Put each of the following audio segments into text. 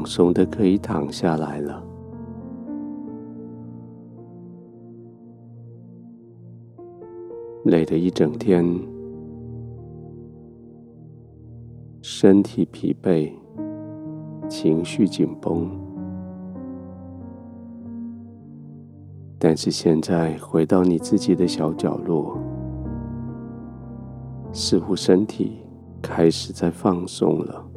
放松的可以躺下来了。累了一整天，身体疲惫，情绪紧绷，但是现在回到你自己的小角落，似乎身体开始在放松了。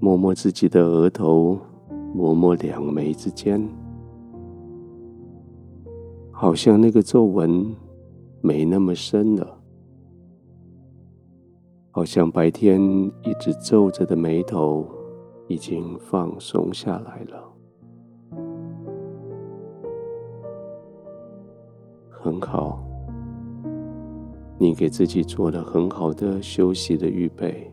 摸摸自己的额头，摸摸两眉之间。好像那个皱纹没那么深了，好像白天一直皱着的眉头已经放松下来了。很好，你给自己做了很好的休息的预备。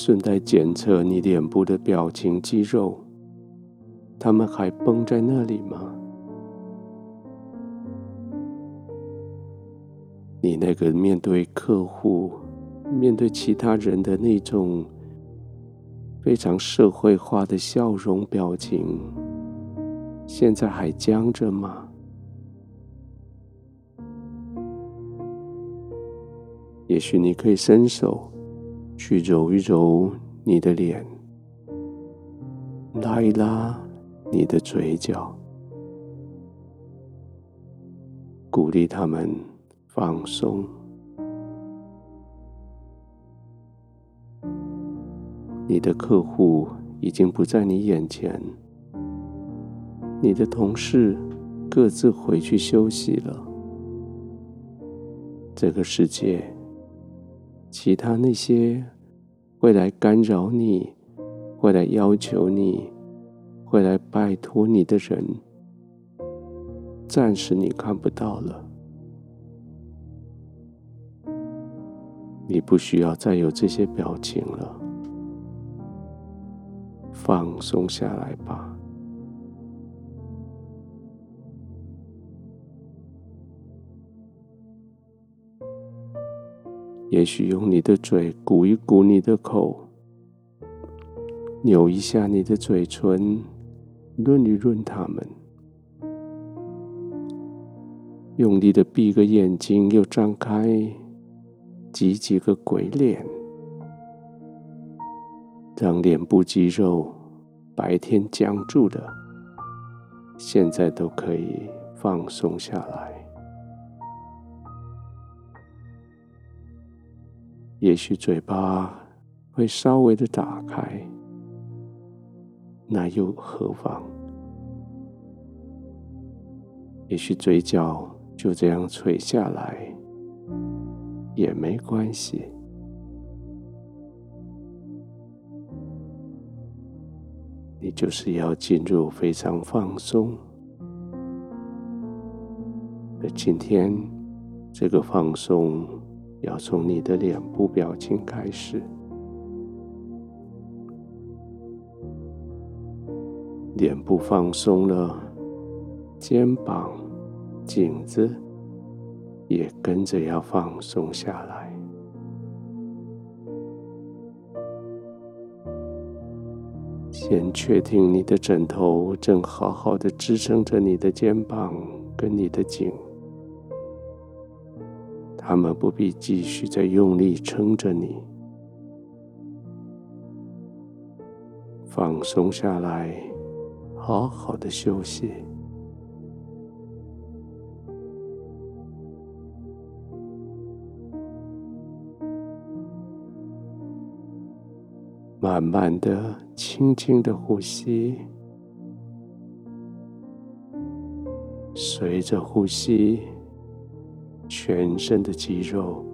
顺带检测你脸部的表情肌肉。他们还绷在那里吗？你那个面对客户、面对其他人的那种非常社会化的笑容表情，现在还僵着吗？也许你可以伸手去揉一揉你的脸，拉一拉。你的嘴角，鼓励他们放松。你的客户已经不在你眼前，你的同事各自回去休息了。这个世界，其他那些会来干扰你、会来要求你。会来拜托你的人，暂时你看不到了。你不需要再有这些表情了，放松下来吧。也许用你的嘴鼓一鼓你的口，扭一下你的嘴唇。润一润他们，用力的闭个眼睛，又张开，挤几个鬼脸，让脸部肌肉白天僵住的，现在都可以放松下来。也许嘴巴会稍微的打开。那又何妨？也许嘴角就这样垂下来也没关系。你就是要进入非常放松。而今天这个放松要从你的脸部表情开始。脸部放松了，肩膀、颈子也跟着要放松下来。先确定你的枕头正好好的支撑着你的肩膀跟你的颈，他们不必继续再用力撑着你，放松下来。好好的休息，慢慢的、轻轻的呼吸，随着呼吸，全身的肌肉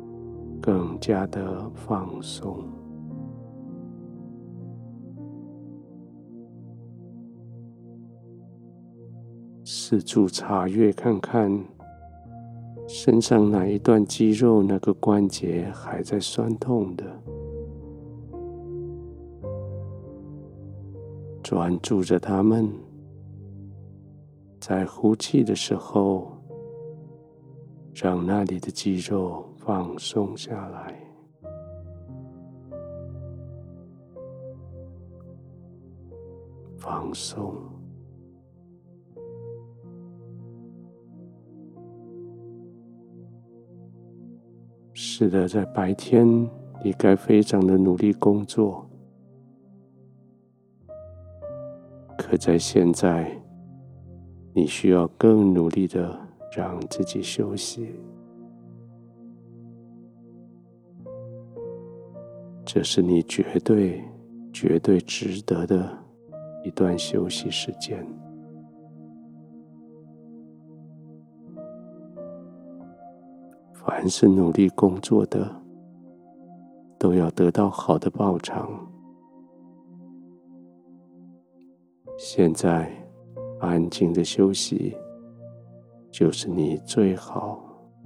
更加的放松。四处查阅看看，身上哪一段肌肉、哪个关节还在酸痛的？专注着它们，在呼气的时候，让那里的肌肉放松下来，放松。是的，在白天你该非常的努力工作，可在现在，你需要更努力的。让自己休息，这是你绝对、绝对值得的一段休息时间。凡是努力工作的，都要得到好的报偿。现在，安静的休息。就是你最好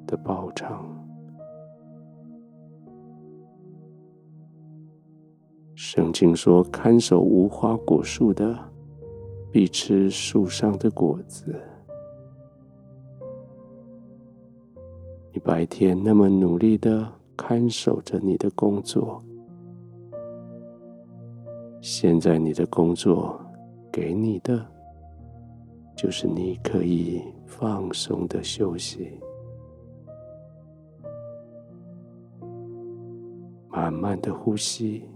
的报偿。圣经说：“看守无花果树的，必吃树上的果子。”你白天那么努力的看守着你的工作，现在你的工作给你的，就是你可以。放松的休息，慢慢的呼吸。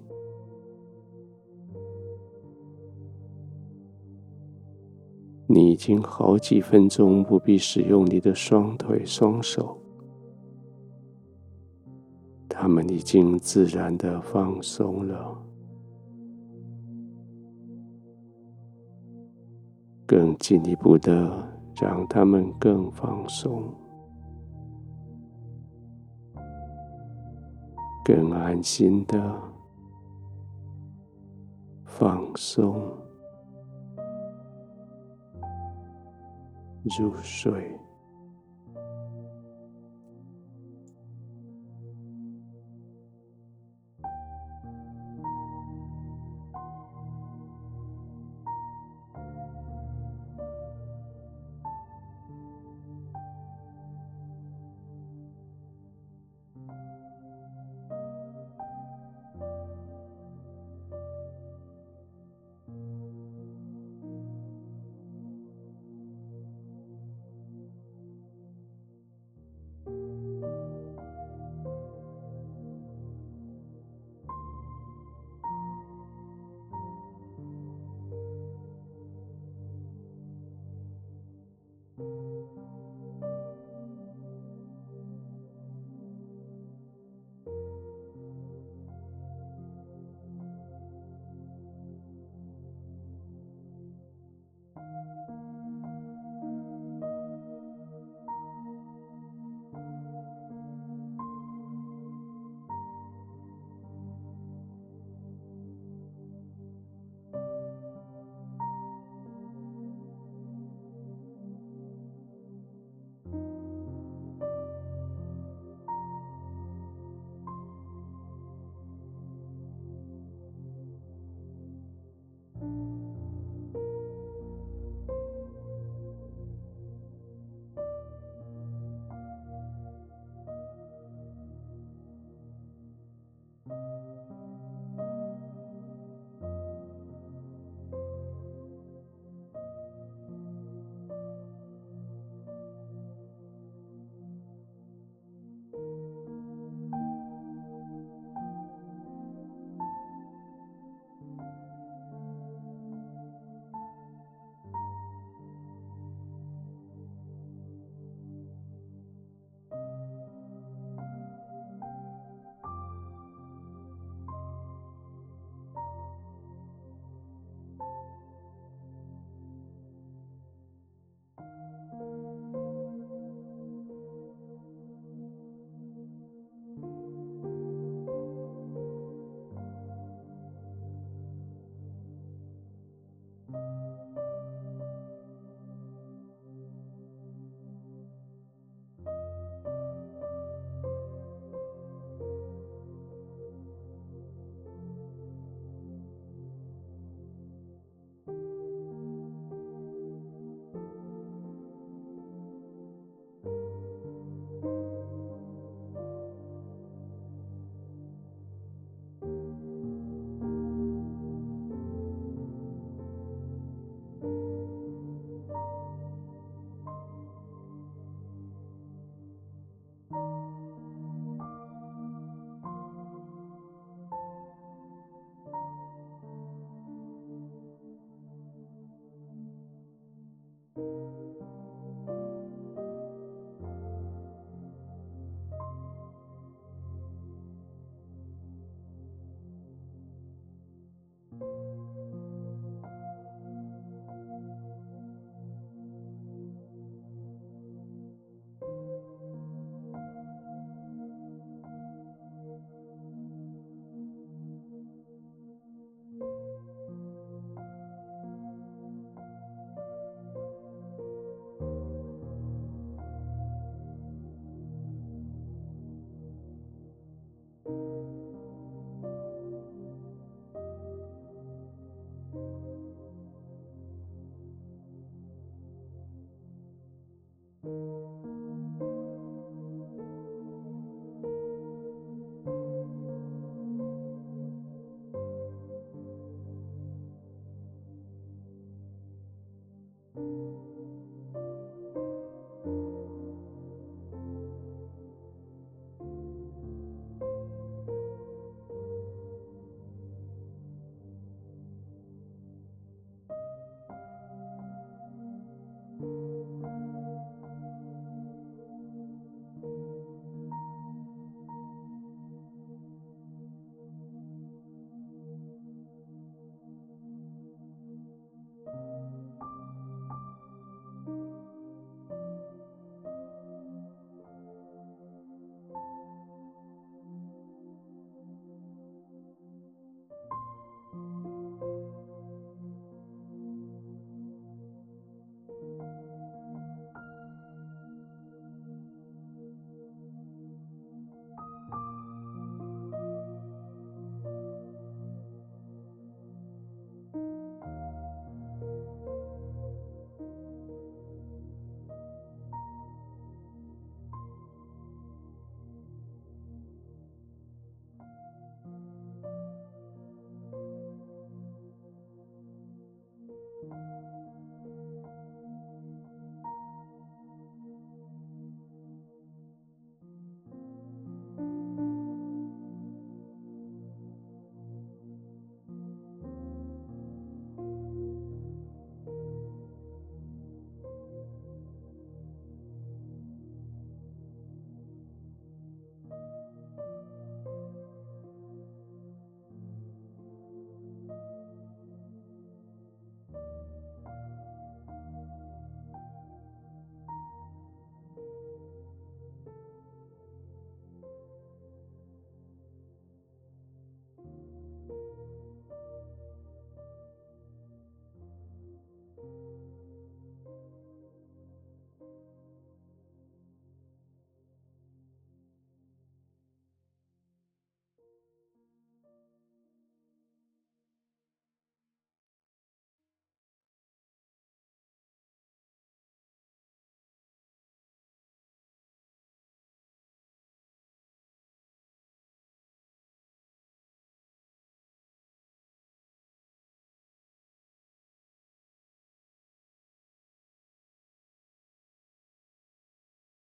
你已经好几分钟不必使用你的双腿、双手，他们已经自然的放松了。更进一步的。让他们更放松，更安心的放松入睡。